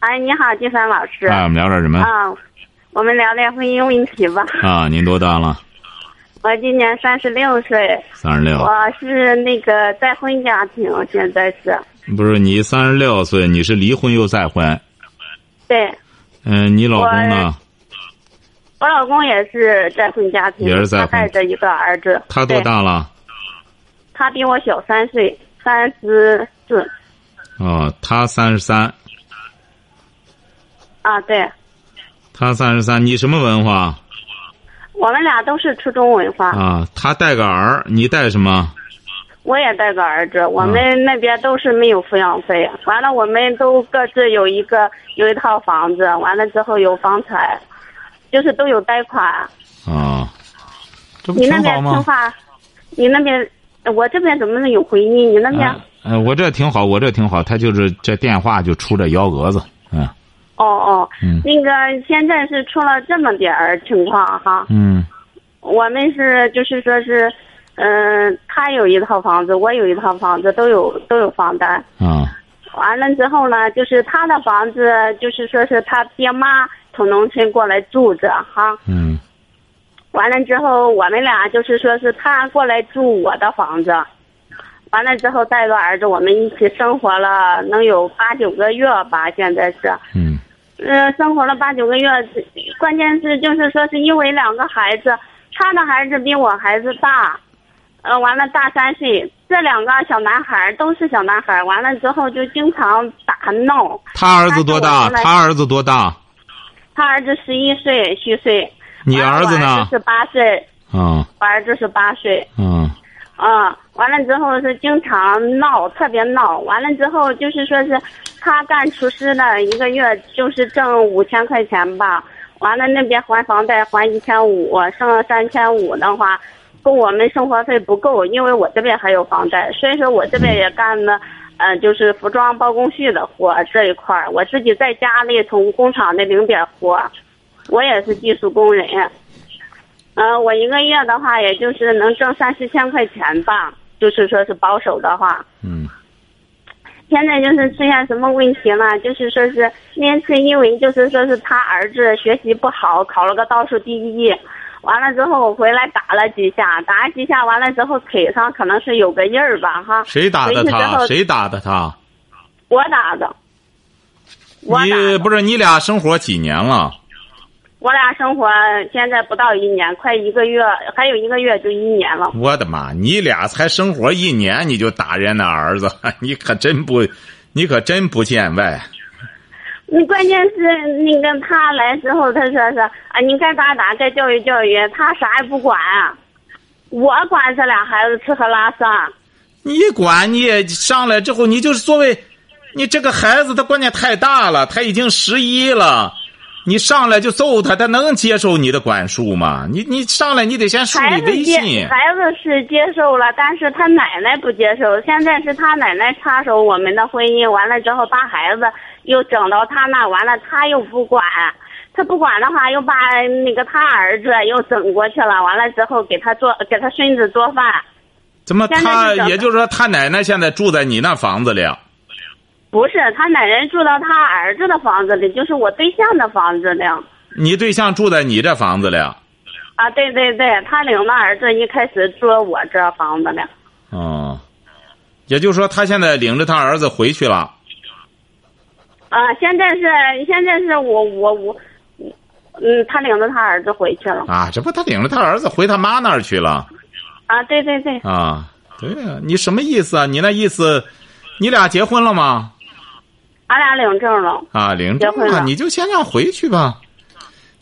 哎，你好，金山老师。啊，我们聊点什么？啊，我们聊聊婚姻问题吧。啊，您多大了？我今年三十六岁。三十六。我是那个再婚家庭，现在是。不是你三十六岁，你是离婚又再婚？对。嗯，你老公呢？我老公也是再婚家庭，也是再婚，带着一个儿子。他多大了？他比我小三岁，三十四。哦，他三十三。啊，对。他三十三，你什么文化？我们俩都是初中文化。啊，他带个儿，你带什么？我也带个儿子，我们那边都是没有抚养费。完了，我们都各自有一个有一套房子，完了之后有房产，就是都有贷款。啊，这不你那边听话？你那边，我这边怎么能有回音？你那边？嗯，我这挺好，我这挺好。他就是这电话就出这幺蛾子，嗯。哦哦，嗯，那个现在是出了这么点儿情况哈，嗯，我们是就是说是，嗯，他有一套房子，我有一套房子，都有都有房贷，啊，完了之后呢，就是他的房子，就是说是他爹妈从农村过来住着哈，嗯，完了之后我们俩就是说是他过来住我的房子，完了之后带个儿子，我们一起生活了能有八九个月吧，现在是，嗯。嗯，生活了八九个月，关键是就是说是因为两个孩子，他的孩子比我孩子大，呃，完了大三岁，这两个小男孩都是小男孩，完了之后就经常打闹。他儿子多大？他儿子多大？他儿子十一岁虚岁。你儿子呢？是八岁。嗯。我儿子是八岁。嗯。嗯，完了之后是经常闹，特别闹。完了之后就是说是。他干厨师的，一个月就是挣五千块钱吧。完了那边还房贷还一千五，剩了三千五的话，供我们生活费不够，因为我这边还有房贷，所以说我这边也干了，呃，就是服装包工序的活这一块儿。我自己在家里从工厂的零点活，我也是技术工人。嗯，我一个月的话，也就是能挣三四千块钱吧，就是说是保守的话。嗯。现在就是出现什么问题了？就是说是那次因为就是说是他儿子学习不好，考了个倒数第一，完了之后我回来打了几下，打了几下完了之后腿上可能是有个印儿吧，哈。谁打的他？谁打的他？我打的。你不是你俩生活几年了？我俩生活现在不到一年，快一个月，还有一个月就一年了。我的妈！你俩才生活一年，你就打人那儿子，你可真不，你可真不见外。你关键是那个他来之后，他说是啊，你该打打，该教育教育，他啥也不管。我管这俩孩子吃喝拉撒。你管你上来之后，你就是作为，你这个孩子他关键太大了，他已经十一了。你上来就揍他，他能接受你的管束吗？你你上来你得先树立威信。孩子是接受了，但是他奶奶不接受。现在是他奶奶插手我们的婚姻，完了之后把孩子又整到他那，完了他又不管，他不管的话又把那个他儿子又整过去了，完了之后给他做给他孙子做饭。怎么他也就是说他奶奶现在住在你那房子里？不是他奶奶住到他儿子的房子里，就是我对象的房子里。你对象住在你这房子里？啊，对对对，他领着儿子一开始住我这房子里。哦，也就是说，他现在领着他儿子回去了。啊，现在是现在是我我我，嗯，他领着他儿子回去了。啊，这不他领着他儿子回他妈那儿去了？啊，对对对。啊，对呀，你什么意思啊？你那意思，你俩结婚了吗？俺俩领证了啊，领证了，你就先让回去吧，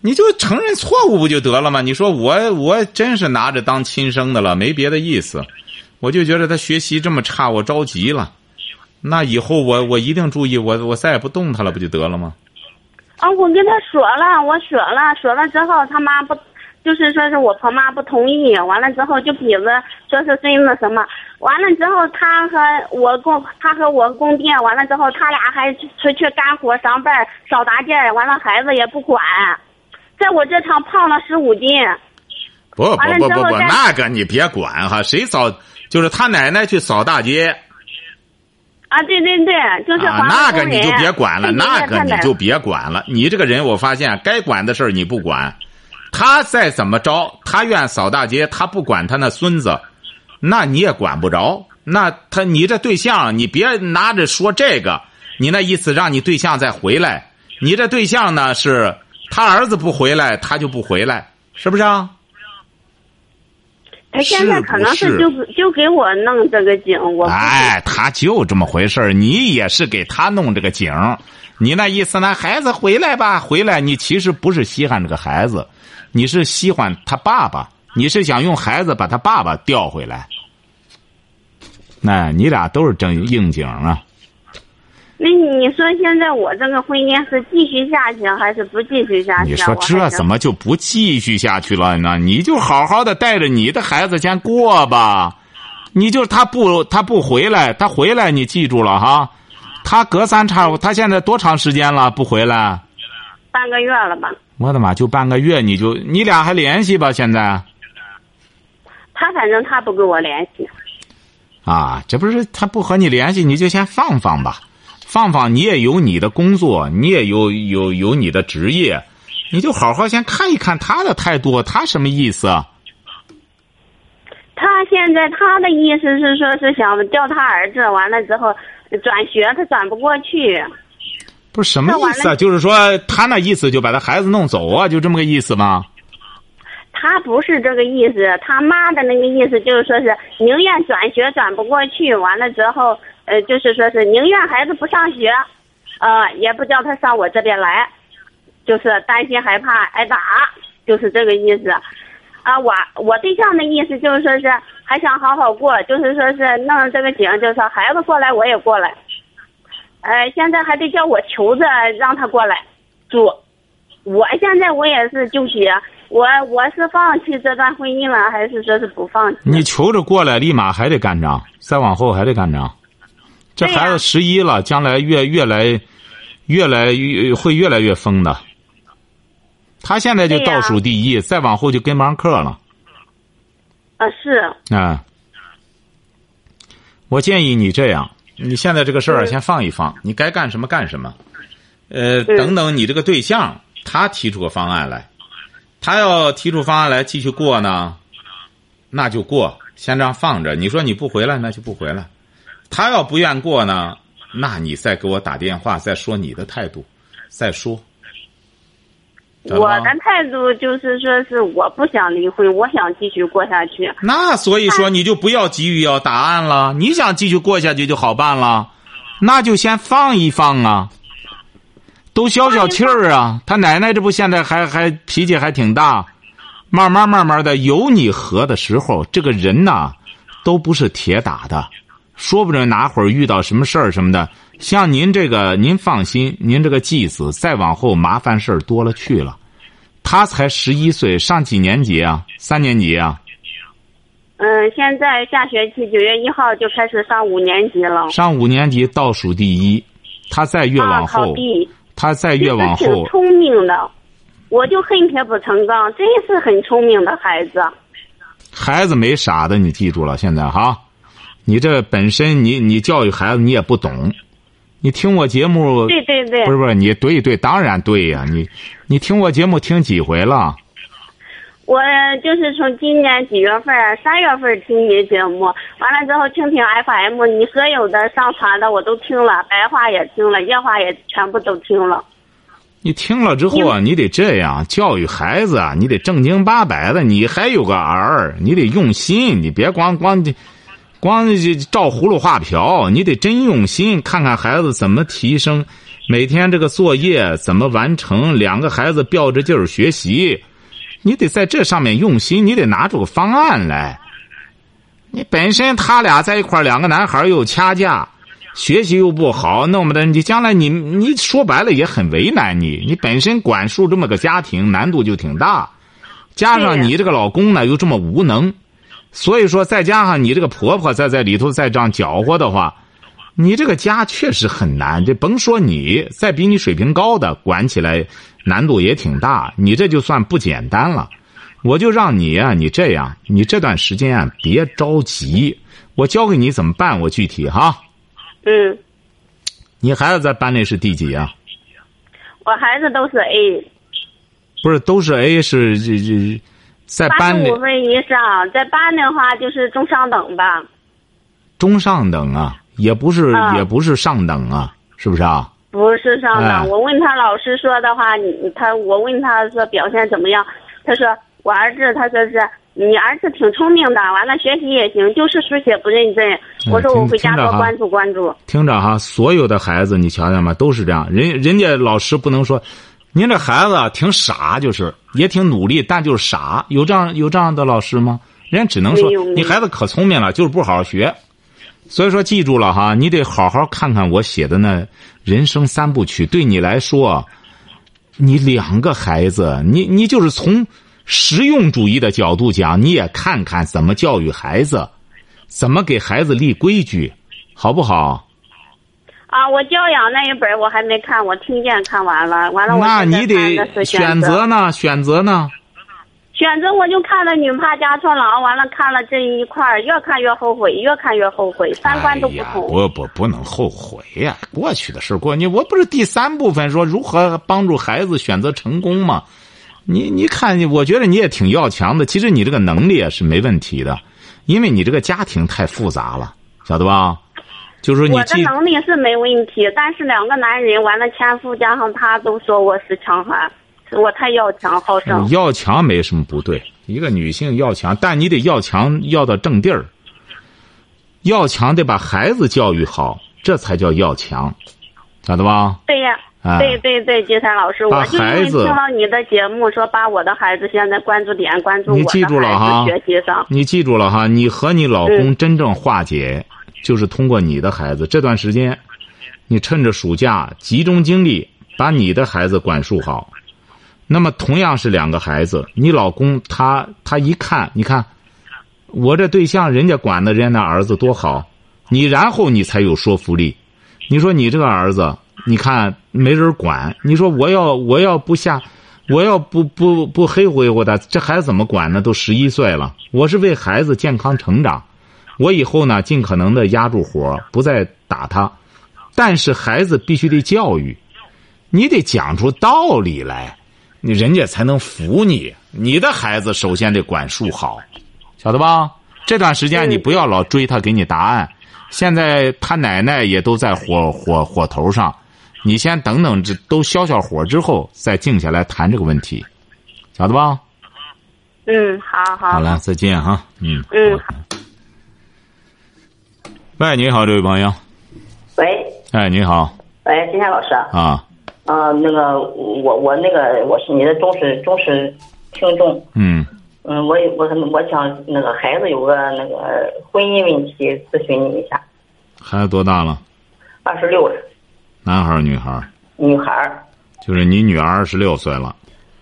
你就承认错误不就得了吗？你说我我真是拿着当亲生的了，没别的意思，我就觉得他学习这么差，我着急了。那以后我我一定注意，我我再也不动他了，不就得了吗？啊，我跟他说了，我说了，说了之后他妈不，就是说是我婆妈不同意，完了之后就比着说是孙子什么，完了之后他和我供，他和我公爹，完了之后他俩还出去干活上班扫大件，完了孩子也不管，在我这场胖了十五斤。不不不不不，那个你别管哈，谁扫就是他奶奶去扫大街。啊，对对对，就是啊，那个你就别管了，那个你就别管了。你这个人，我发现该管的事儿你不管，他再怎么着，他愿扫大街，他不管他那孙子，那你也管不着。那他你这对象，你别拿着说这个，你那意思让你对象再回来，你这对象呢是他儿子不回来，他就不回来，是不是啊？他现在可能是就就给我弄这个景，我哎，他就这么回事你也是给他弄这个景你那意思呢？孩子回来吧，回来，你其实不是稀罕这个孩子，你是喜欢他爸爸，你是想用孩子把他爸爸调回来。那你俩都是正应景啊。那你说现在我这个婚姻是继续下去还是不继续下去？你说这怎么就不继续下去了呢？你就好好的带着你的孩子先过吧。你就他不他不回来，他回来你记住了哈。他隔三差五，他现在多长时间了不回来？半个月了吧。我的妈，就半个月你就你俩还联系吧？现在？他反正他不跟我联系。啊，这不是他不和你联系，你就先放放吧。放放，你也有你的工作，你也有有有你的职业，你就好好先看一看他的态度，他什么意思？他现在他的意思是说，是想调他儿子，完了之后转学，他转不过去。不是什么意思啊？就是说他那意思就把他孩子弄走啊，就这么个意思吗？他不是这个意思，他妈的那个意思就是说是宁愿转学转不过去，完了之后。呃，就是说是宁愿孩子不上学，呃，也不叫他上我这边来，就是担心害怕挨打，就是这个意思。啊，我我对象的意思就是说是还想好好过，就是说是弄这个景，就是说孩子过来我也过来。呃，现在还得叫我求着让他过来住。我现在我也是纠结，我我是放弃这段婚姻了，还是说是不放弃？你求着过来，立马还得干仗，再往后还得干仗。这孩子十一了，将来越越来，越来越会越来越疯的。他现在就倒数第一，再往后就跟不上课了。啊，是。啊，我建议你这样，你现在这个事儿先放一放，你该干什么干什么。呃，等等，你这个对象他提出个方案来，他要提出方案来继续过呢，那就过，先这样放着。你说你不回来，那就不回来。他要不愿过呢，那你再给我打电话，再说你的态度，再说。我的态度就是说，是我不想离婚，我想继续过下去。那所以说，你就不要急于要答案了。你想继续过下去就好办了，那就先放一放啊，都消消气儿啊。他奶奶这不现在还还脾气还挺大，慢慢慢慢的有你和的时候，这个人呐，都不是铁打的。说不准哪会儿遇到什么事儿什么的，像您这个，您放心，您这个继子再往后麻烦事儿多了去了。他才十一岁，上几年级啊？三年级啊？嗯，现在下学期九月一号就开始上五年级了。上五年级倒数第一，他再越往后，他再越往后，挺聪明的，我就恨铁不成钢，真是很聪明的孩子。孩子没傻的，你记住了，现在哈。你这本身，你你教育孩子，你也不懂。你听我节目，对对对，不是不是，你对对，当然对呀。你你听我节目听几回了？我就是从今年几月份，三月份听你节目，完了之后听听 FM，你所有的上传的我都听了，白话也听了，夜话也全部都听了。你听了之后啊，你得这样教育孩子啊，你得正经八百的，你还有个儿，你得用心，你别光光的。光照葫芦画瓢，你得真用心，看看孩子怎么提升，每天这个作业怎么完成，两个孩子吊着劲儿学习，你得在这上面用心，你得拿出个方案来。你本身他俩在一块两个男孩又掐架，学习又不好，弄不得，你将来你你说白了也很为难你。你本身管束这么个家庭，难度就挺大，加上你这个老公呢又这么无能，所以说再加上你这个婆婆再在里头再这样搅和的话，你这个家确实很难。这甭说你，再比你水平高的管起来难度也挺大。你这就算不简单了。我就让你啊，你这样，你这段时间啊别着急，我教给你怎么办。我具体哈。嗯。你孩子在班里是第几啊？我孩子都是 A。不是，都是 A 是这这，在班里。八十五分以上，在班的话就是中上等吧。中上等啊，也不是，也不是上等啊，是不是啊？不是上等。我问他老师说的话，你他我问他说表现怎么样，他说。我儿子他说是你儿子挺聪明的，完了学习也行，就是书写不认真。我说我回家多关注关注。听着哈，所有的孩子你瞧见吗？都是这样。人人家老师不能说，您这孩子挺傻，就是也挺努力，但就是傻。有这样有这样的老师吗？人家只能说你孩子可聪明了，就是不好好学。所以说记住了哈，你得好好看看我写的那人生三部曲。对你来说，你两个孩子，你你就是从。实用主义的角度讲，你也看看怎么教育孩子，怎么给孩子立规矩，好不好？啊，我教养那一本我还没看，我听见看完了，完了我那你得选择呢？选择呢？选择我就看了《女怕嫁错郎》，完了看了这一块越看越后悔，越看越后悔，三观都不同。不不不能后悔呀，过去的事过。你我不是第三部分说如何帮助孩子选择成功吗？你你看，我觉得你也挺要强的。其实你这个能力也是没问题的，因为你这个家庭太复杂了，晓得吧？就是说你我的能力是没问题，但是两个男人完了，前夫加上他都说我是强悍，我太要强好胜。要强没什么不对，一个女性要强，但你得要强要到正地儿。要强得把孩子教育好，这才叫要强，晓得吧？对呀。对对对，金山老师，我就因为听了你的节目，说把我的孩子现在关注点关注我的孩子学习上。你记住了哈，你和你老公真正化解，就是通过你的孩子。这段时间，你趁着暑假集中精力把你的孩子管束好。那么同样是两个孩子，你老公他他一看，你看我这对象人家管的人家那儿子多好，你然后你才有说服力。你说你这个儿子。你看没人管，你说我要我要不下，我要不不不黑乎乎的，这孩子怎么管呢？都十一岁了，我是为孩子健康成长，我以后呢尽可能的压住火，不再打他，但是孩子必须得教育，你得讲出道理来，你人家才能服你。你的孩子首先得管束好，晓得吧？这段时间你不要老追他给你答案，现在他奶奶也都在火火火头上。你先等等，这都消消火之后，再静下来谈这个问题，晓得吧？嗯，好好。好了，再见哈。嗯。嗯。喂，你好，这位朋友。喂。哎，你好。喂，金山老师。啊。啊，那个，我我那个我是你的忠实忠实听众。嗯。嗯，我我我想那个孩子有个那个婚姻问题咨询你一下。孩子多大了？二十六了。男孩儿，女孩儿？女孩儿，就是你女儿二十六岁了。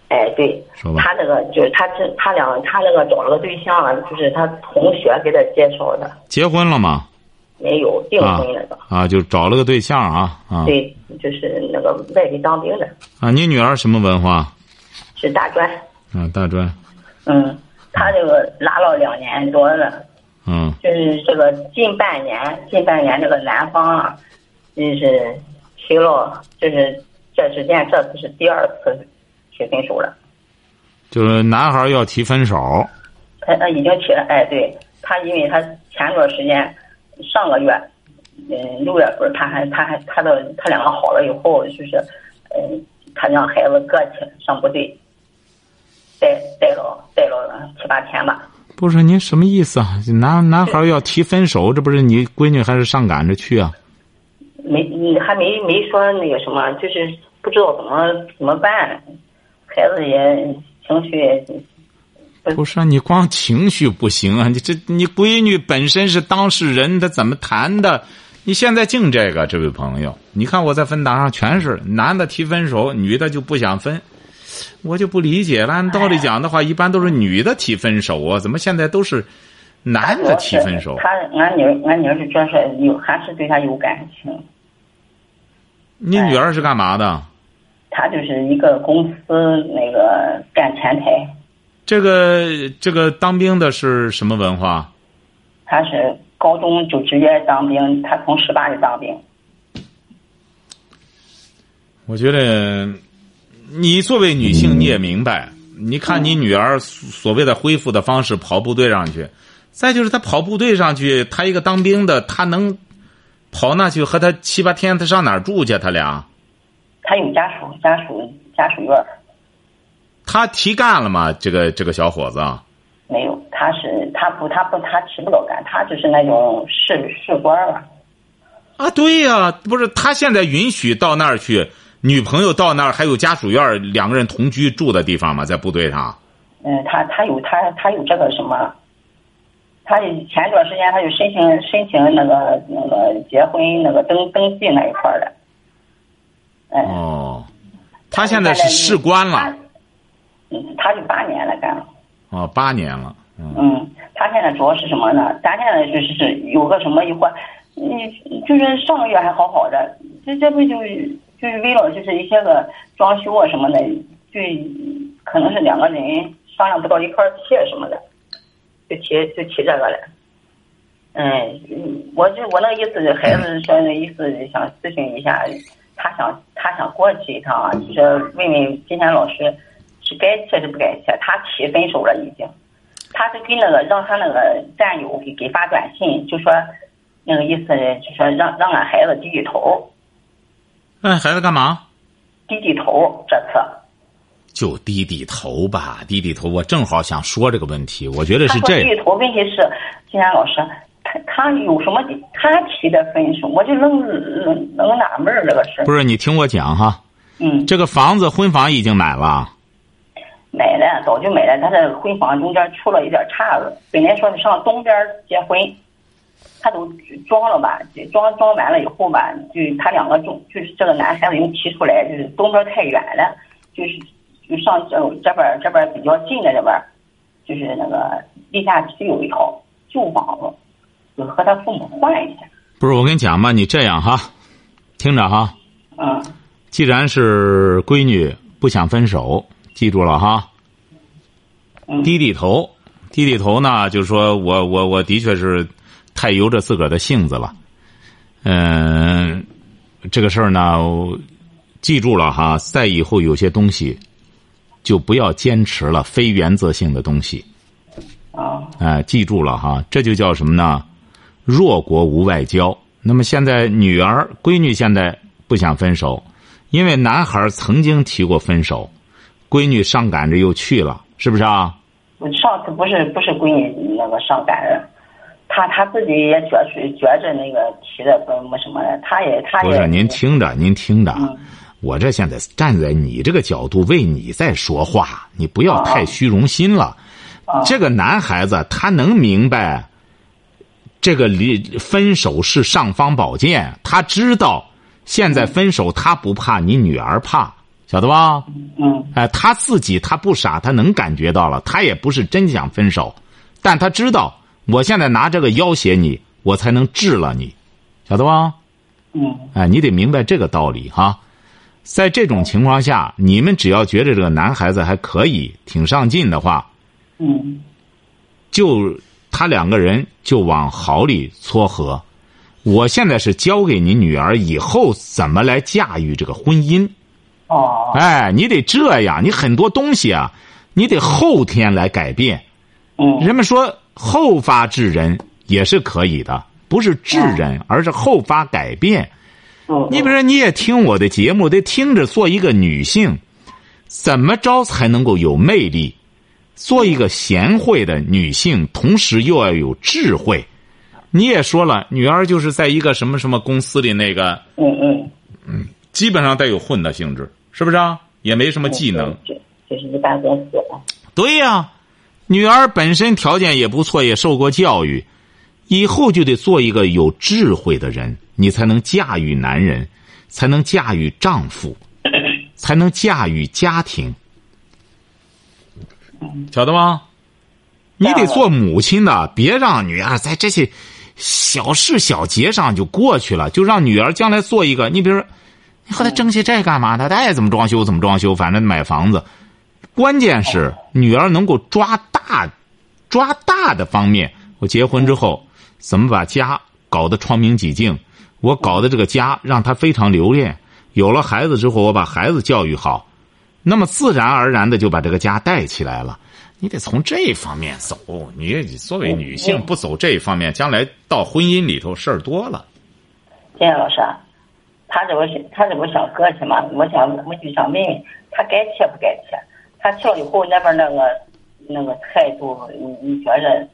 哎，对，说吧。他那个就是他这他俩他那个找了个对象了，就是他同学给他介绍的。结婚了吗？没有订婚那个。啊，就找了个对象啊啊。对，就是那个外地当兵的。啊，你女儿什么文化？是大专。啊，大专。嗯，他这个拉了两年多了。嗯。就是这个近半年，近半年这个男方啊，就是。提了，就是这之间这次是第二次提分手了，就是男孩要提分手。他他已经提了，哎，对他，因为他前段时间上个月，嗯，六月份他还他还他的他两个好了以后，就是嗯，他让孩子搁去上部队，待待了待了七八天吧。不是您什么意思啊？男男孩要提分手，这不是你闺女还是上赶着去啊？没，你还没没说那个什么，就是不知道怎么怎么办，孩子也情绪也。不是你光情绪不行啊！你这你闺女本身是当事人，她怎么谈的？你现在净这个，这位朋友，你看我在分档上全是男的提分手，女的就不想分，我就不理解了。按道理讲的话，一般都是女的提分手啊，怎么现在都是男的提分手？他俺女儿，俺女儿是主要是有，还是对他有感情。你女儿是干嘛的？她就是一个公司那个干前台。这个这个当兵的是什么文化？他是高中就直接当兵，他从十八就当兵。我觉得，你作为女性你也明白，你看你女儿所谓的恢复的方式，跑部队上去，再就是她跑部队上去，她一个当兵的，她能跑那去和他七八天，他上哪儿住去？他俩？他有家属，家属家属院。他提干了吗？这个这个小伙子？没有，他是他不他不他提不了干，他就是那种士士官了。啊，对呀，不是他现在允许到那儿去，女朋友到那儿还有家属院，两个人同居住的地方吗？在部队上？嗯，他他有他他有这个什么？他前一段时间他就申请申请那个那个结婚那个登登记那一块的。哦，他现在是士官了。嗯，他就八年了干了。哦，八年了。嗯，他现在主要是什么呢？咱现在就是是有个什么一会儿，你就是上个月还好好的，这这不就就是为了就是一些个装修啊什么的，就可能是两个人商量不到一块儿去什么的，就提就提这个了。嗯，我就我那个意思，孩子说那意思想咨询一下，他想他想过去一趟，就是问问金山老师。是该去还是不该去？他提分手了，已经。他是跟那个让他那个战友给给发短信，就说那个意思，就说让让俺孩子低低头。让孩子干嘛？低低头，这次。就低低头吧，低低头。我正好想说这个问题，我觉得是这。低低头，问题是金山老师，他他有什么？他提的分手，我就愣愣愣纳闷这个事不是你听我讲哈。嗯。这个房子婚房已经买了。买了，早就买了。他这婚房中间出了一点岔子，本来说是上东边结婚，他都装了吧，装装完了以后吧，就他两个中，就是这个男孩子又提出来，就是东边太远了，就是就上这这边这边比较近的这边，就是那个地下室有一套旧房子，就和他父母换一下。不是我跟你讲嘛，你这样哈，听着哈，嗯，既然是闺女不想分手。记住了哈，低低头，低低头呢，就是说我我我的确是太由着自个儿的性子了，嗯，这个事儿呢，记住了哈，在以后有些东西就不要坚持了，非原则性的东西。啊，哎，记住了哈，这就叫什么呢？弱国无外交。那么现在女儿闺女现在不想分手，因为男孩曾经提过分手。闺女上赶着又去了，是不是啊？上次不是不是闺女那个上赶着，他他自己也觉是觉着那个提的不没什么的，他也她也不是您听着您听着，我这现在站在你这个角度为你在说话，你不要太虚荣心了。这个男孩子他能明白，这个离分手是尚方宝剑，他知道现在分手他不怕，你女儿怕。晓得吧？嗯，哎，他自己他不傻，他能感觉到了，他也不是真想分手，但他知道，我现在拿这个要挟你，我才能治了你，晓得吧？嗯，哎，你得明白这个道理哈。在这种情况下，你们只要觉得这个男孩子还可以，挺上进的话，嗯，就他两个人就往好里撮合。我现在是教给你女儿以后怎么来驾驭这个婚姻。哦，哎，你得这样，你很多东西啊，你得后天来改变。嗯，人们说后发制人也是可以的，不是制人，而是后发改变。嗯，你比如说，你也听我的节目，得听着做一个女性，怎么着才能够有魅力？做一个贤惠的女性，同时又要有智慧。你也说了，女儿就是在一个什么什么公司里那个，嗯嗯嗯，基本上带有混的性质。是不是啊？也没什么技能，就就是一般公司。对呀，女儿本身条件也不错，也受过教育，以后就得做一个有智慧的人，你才能驾驭男人，才能驾驭丈夫，才能驾驭家庭，晓得吗？你得做母亲的，别让女儿在这些小事小节上就过去了，就让女儿将来做一个。你比如说，你和她争些这干嘛呢？他爱怎么装修怎么装修，反正买房子。关键是女儿能够抓大、抓大的方面。我结婚之后，怎么把家搞得窗明几净？我搞的这个家让他非常留恋。有了孩子之后，我把孩子教育好，那么自然而然的就把这个家带起来了。你得从这方面走。你作为女性不走这一方面，将来到婚姻里头事儿多了。金老师，他这我他这我想和气嘛？我想我就想问问他该去不该去？他去了以后那边那个那个态度，你你觉着？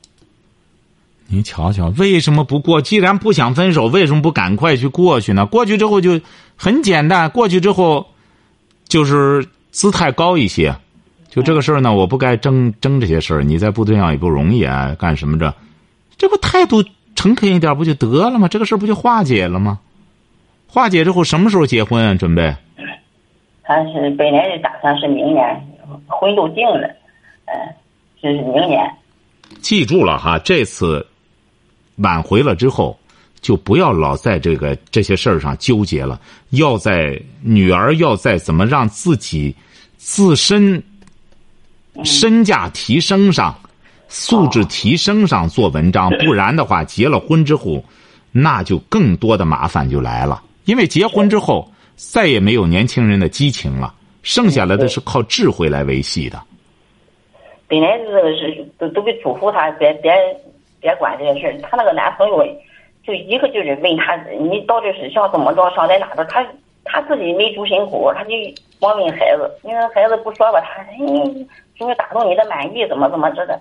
你瞧瞧，为什么不过？既然不想分手，为什么不赶快去过去呢？过去之后就很简单，过去之后就是姿态高一些。就这个事儿呢，我不该争争这些事儿。你在部队上也不容易啊，干什么着？这不态度诚恳一点不就得了吗？这个事儿不就化解了吗？化解之后什么时候结婚啊？准备？他是本来是打算是明年，婚都定了，嗯，就是明年。记住了哈，这次。挽回了之后，就不要老在这个这些事儿上纠结了。要在女儿要在怎么让自己自身身价提升上、素质提升上做文章，不然的话，结了婚之后，那就更多的麻烦就来了。因为结婚之后，再也没有年轻人的激情了，剩下来的是靠智慧来维系的。本来是都都给嘱咐他别别。别管这些事儿，她那个男朋友就一个劲儿问她，你到底是想怎么着，想在哪头？她她自己没主心骨，她就光问孩子。你说孩子不说吧，她你就是打动你的满意，怎么怎么着的？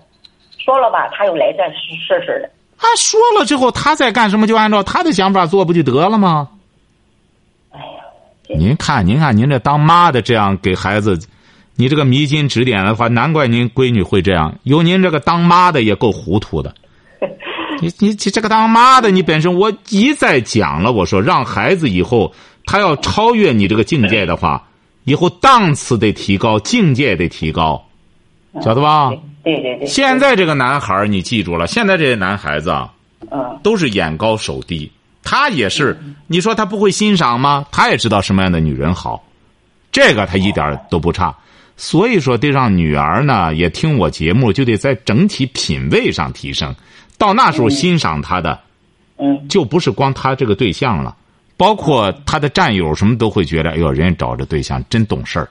说了吧，他又来这试试的。他说了之后，他再干什么？就按照他的想法做，不就得了吗？哎呀，您看，您看，您这当妈的这样给孩子，你这个迷津指点的话，难怪您闺女会这样。有您这个当妈的也够糊涂的。你你这个当妈的，你本身我一再讲了，我说让孩子以后他要超越你这个境界的话，以后档次得提高，境界得提高，晓得吧？对对对。现在这个男孩你记住了，现在这些男孩子啊，嗯，都是眼高手低。他也是，你说他不会欣赏吗？他也知道什么样的女人好，这个他一点都不差。所以说，得让女儿呢也听我节目，就得在整体品味上提升。到那时候欣赏他的，嗯，就不是光他这个对象了，包括他的战友什么都会觉得，哎呦，人家找这对象真懂事儿，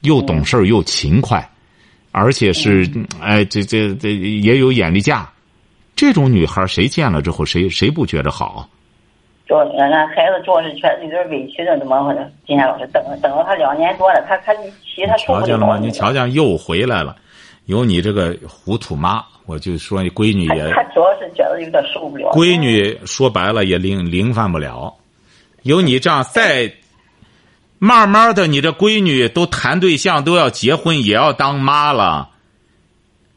又懂事儿又勤快，而且是哎，这这这也有眼力价，这种女孩谁见了之后谁谁不觉得好？主要俺孩子主要是确实有点委屈的，怎么回事？金山老师等等了他两年多了，他他其他瞧见了吗？你瞧见又回来了，有你这个糊涂妈。我就说你闺女也，她主要是觉得有点受不了。闺女说白了也零零犯不了，有你这样再慢慢的，你这闺女都谈对象都要结婚，也要当妈了。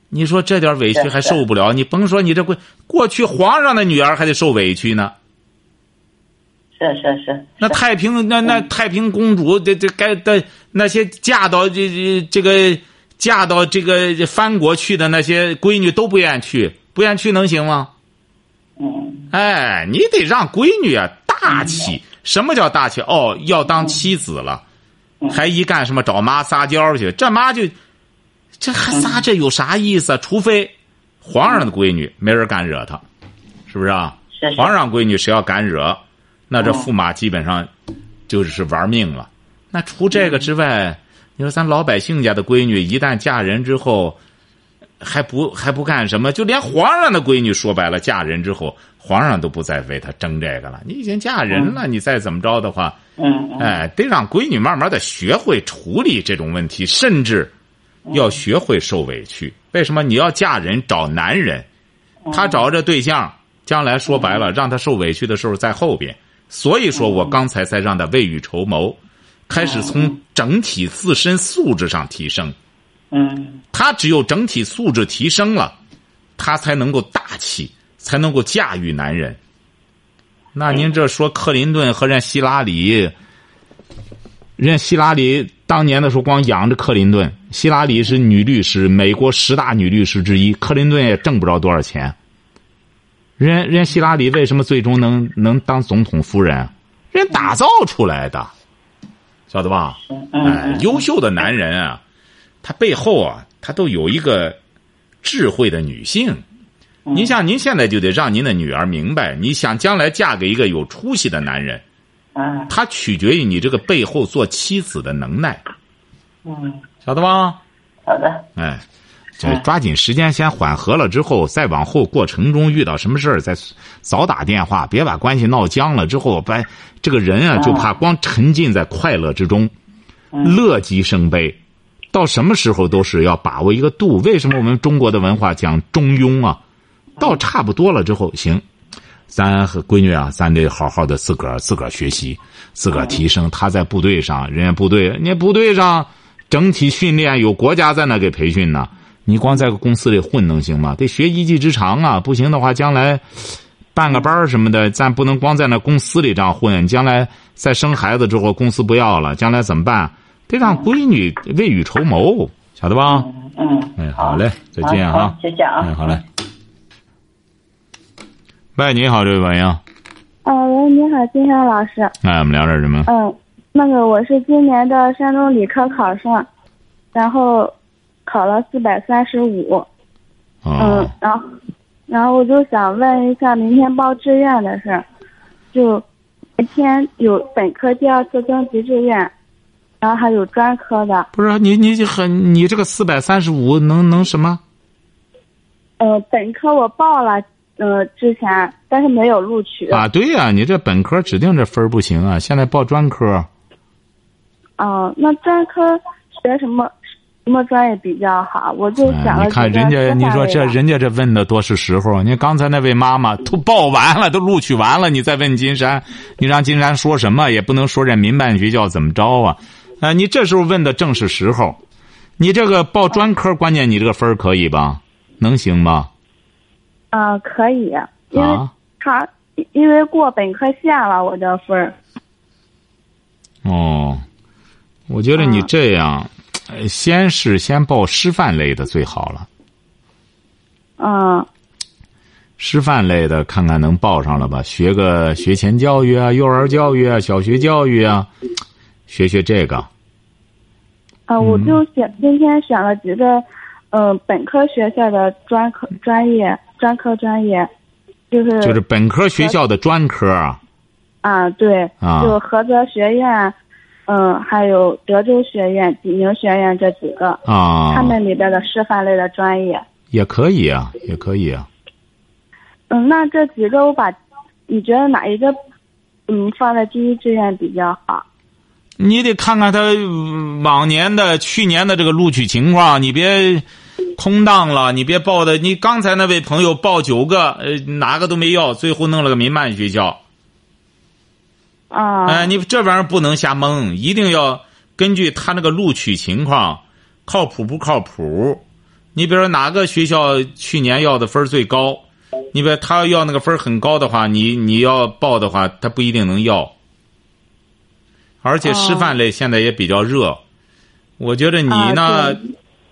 你说这点委屈还受不了？你甭说你这过过去皇上的女儿还得受委屈呢。是是是。那太平那那太平公主这这该的那些嫁到这这这个。嫁到这个藩国去的那些闺女都不愿意去，不愿意去能行吗？嗯。哎，你得让闺女啊大气。什么叫大气？哦，要当妻子了，还一干什么找妈撒娇去？这妈就，这还撒这有啥意思？啊除非皇上的闺女没人敢惹她，是不是啊？皇上闺女谁要敢惹，那这驸马基本上就是玩命了。那除这个之外。你说咱老百姓家的闺女一旦嫁人之后，还不还不干什么？就连皇上的闺女说白了，嫁人之后，皇上都不再为她争这个了。你已经嫁人了，你再怎么着的话，嗯哎，得让闺女慢慢的学会处理这种问题，甚至要学会受委屈。为什么你要嫁人找男人？他找这对象，将来说白了，让他受委屈的时候在后边。所以说我刚才才让他未雨绸缪。开始从整体自身素质上提升，嗯，他只有整体素质提升了，他才能够大气，才能够驾驭男人。那您这说克林顿和人希拉里，人希拉里当年的时候光养着克林顿，希拉里是女律师，美国十大女律师之一，克林顿也挣不着多少钱。人人希拉里为什么最终能能当总统夫人？人打造出来的，晓得吧？哎，优秀的男人啊，他背后啊，他都有一个智慧的女性。您像您现在就得让您的女儿明白，你想将来嫁给一个有出息的男人，嗯。他取决于你这个背后做妻子的能耐，嗯，晓得吧？好的，哎，这抓紧时间先缓和了之后，再往后过程中遇到什么事儿再早打电话，别把关系闹僵了之后，把这个人啊就怕光沉浸在快乐之中，乐极生悲，到什么时候都是要把握一个度。为什么我们中国的文化讲中庸啊？到差不多了之后，行，咱和闺女啊，咱得好好的自个儿自个儿学习，自个儿提升。他在部队上，人家部队，人家部队上整体训练有国家在那给培训呢。你光在个公司里混能行吗？得学一技之长啊！不行的话，将来办个班儿什么的，咱不能光在那公司里这样混。将来再生孩子之后，公司不要了，将来怎么办？得让闺女未雨绸缪，晓得吧？嗯，哎，好嘞，再见好啊！谢谢啊，哎，好嘞。喂，你好，这位朋友。啊，喂，你好，金山老师。哎，我们聊点什么？嗯，那个我是今年的山东理科考生，然后考了四百三十五。嗯哦，，然后然后我就想问一下明天报志愿的事儿，就明天有本科第二次征集志愿，然后还有专科的。不是你，你很，你这个四百三十五能能什么？呃，本科我报了，呃，之前但是没有录取。啊，对呀、你这本科指定这分儿不行啊！现在报专科，哦，那专科学什么什么专业比较好？我就哎想了你看人家，你说这人家这问的多是时候。你刚才那位妈妈都报完了，都录取完了，你再问金山，你让金山说什么也不能说这民办学校怎么着啊？啊，你这时候问的正是时候。你这个报专科，关键你这个分儿可以吧？能行吗？啊、可以，因为啊，他因为过本科线了，我的分儿。哦，我觉得你啊这样，呃先是先报师范类的最好了。嗯师范类的，看看能报上了吧？学个学前教育啊，幼儿教育啊，小学教育啊，学学这个。啊，我就选今天选了几个，嗯、本科学校的专科专业专科专业，就是就是本科学校的专科啊。啊，对，啊就菏泽学院，嗯，还有德州学院、济宁学院这几个，啊，他们里边的师范类的专业。也可以啊，也可以啊。嗯，那这几个我把，你觉得哪一个，嗯，放在第一志愿比较好？你得看看他呃往年的、去年的这个录取情况，你别空荡了，你别报的。你刚才那位朋友报九个，呃，哪个都没要，最后弄了个民办学校。啊，哎，你这玩意儿不能瞎蒙，一定要根据他那个录取情况，靠谱不靠谱。你比如说哪个学校去年要的分儿最高，你比如他要那个分儿很高的话，你你要报的话，他不一定能要。而且师范类现在也比较热，我觉得你呢啊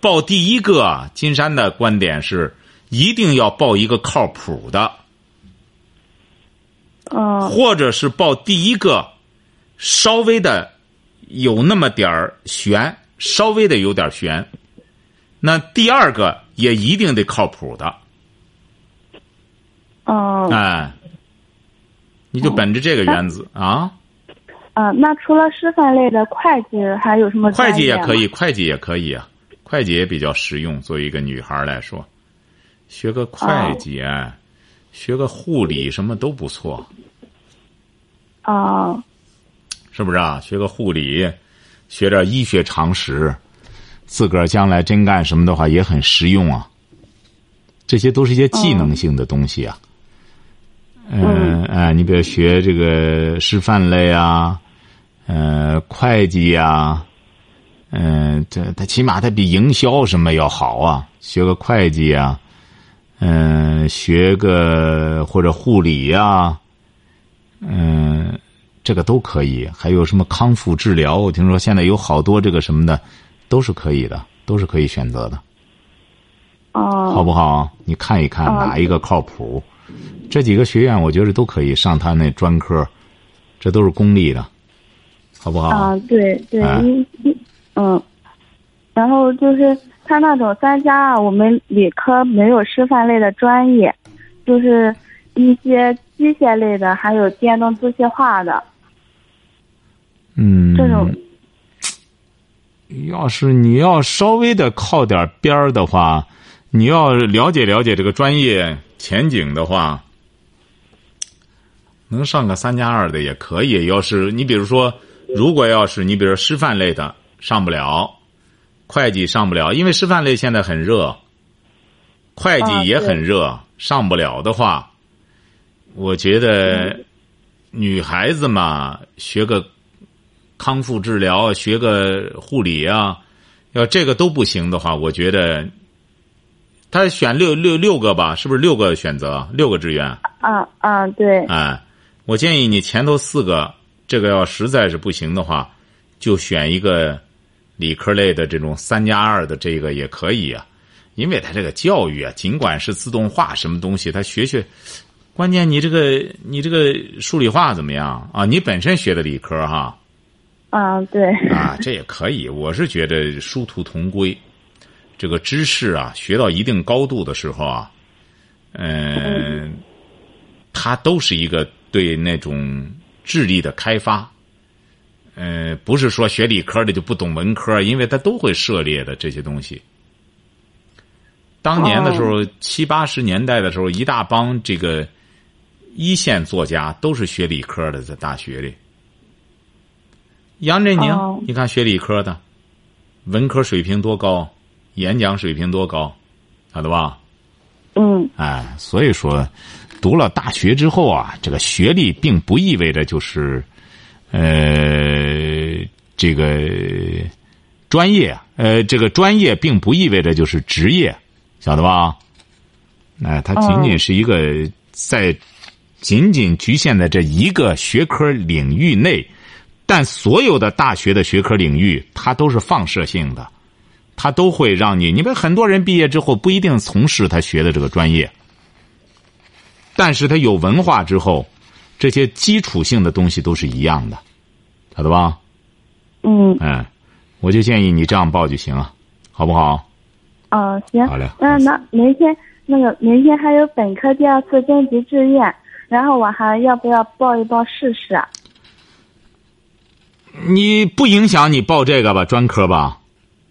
报第一个，金山的观点是一定要报一个靠谱的。嗯或者是报第一个，稍微的有那么点儿悬，稍微的有点悬。那第二个也一定得靠谱的，哦。哎，你就本着这个原则啊。啊，那除了师范类的会计还有什么会计也可以，会计也可以啊，会计也比较实用。作为一个女孩来说，学个会计，哎学个护理什么都不错，啊是不是啊？学个护理，学点医学常识，自个儿将来真干什么的话也很实用啊。这些都是一些技能性的东西啊。嗯，哎，你比如学这个师范类啊，呃，会计呀、嗯、这他起码他比营销什么要好啊。学个会计啊，嗯，学个或者护理呀，嗯，这个都可以。还有什么康复治疗？我听说现在有好多这个什么的，都是可以的，都是可以选择的。哦。好不好？你看一看哪一个靠谱？这几个学院我觉得都可以上他那专科，这都是公立的，好不好？啊，对对，嗯嗯，然后就是他那种三加二，我们理科没有师范类的专业，就是一些机械类的，还有电动机械化的。嗯。这种，要是你要稍微的靠点边儿的话，你要了解了解这个专业前景的话。能上个三加二的也可以。要是你比如说，如果要是你比如师范类的上不了，会计上不了，因为师范类现在很热，会计也很热，上不了的话，我觉得女孩子嘛，学个康复治疗，学个护理啊，要这个都不行的话，我觉得他选六六六个吧，是不是六个选择，六个志愿？啊啊，对。哎。我建议你前头四个，这个要实在是不行的话，就选一个理科类的这种三加二的这个也可以啊，因为他这个教育啊，尽管是自动化什么东西，他学学，关键你这个你这个数理化怎么样啊？你本身学的理科哈，啊对，啊这也可以，我是觉得殊途同归，这个知识啊，学到一定高度的时候啊，嗯，它都是一个。对那种智力的开发，呃，不是说学理科的就不懂文科，因为他都会涉猎的这些东西。当年的时候，七八十年代的时候，一大帮这个一线作家都是学理科的，在大学里。杨振宁，你看学理科的，文科水平多高，演讲水平多高，晓得吧？嗯。哎，所以说。读了大学之后啊，这个学历并不意味着就是，呃，这个专业，呃，这个专业并不意味着就是职业，晓得吧？哎，它仅仅是一个在仅仅局限在这一个学科领域内，但所有的大学的学科领域，它都是放射性的，它都会让你，你们很多人毕业之后不一定从事他学的这个专业。但是他有文化之后，这些基础性的东西都是一样的，晓得吧？嗯。嗯，我就建议你这样报就行了，好不好？哦，行。好嘞。那那明天那个明天还有本科第二次征集志愿，然后我还要不要报一报试试？你不影响你报这个吧，专科吧？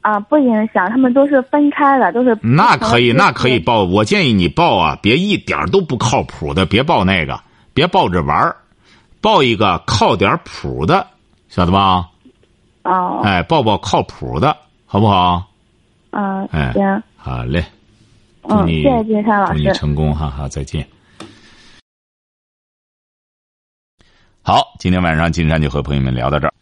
啊，不影响，他们都是分开的，都是。那可以，那可以报。我建议你报啊，别一点都不靠谱的，别报那个，别抱着玩儿，抱一个靠点谱的，晓得吧？哦。哎，抱抱靠谱的，好不好？嗯。哎。行。好嘞。嗯，谢谢金山老师。祝你成功，哈哈，再见。好，今天晚上金山就和朋友们聊到这儿。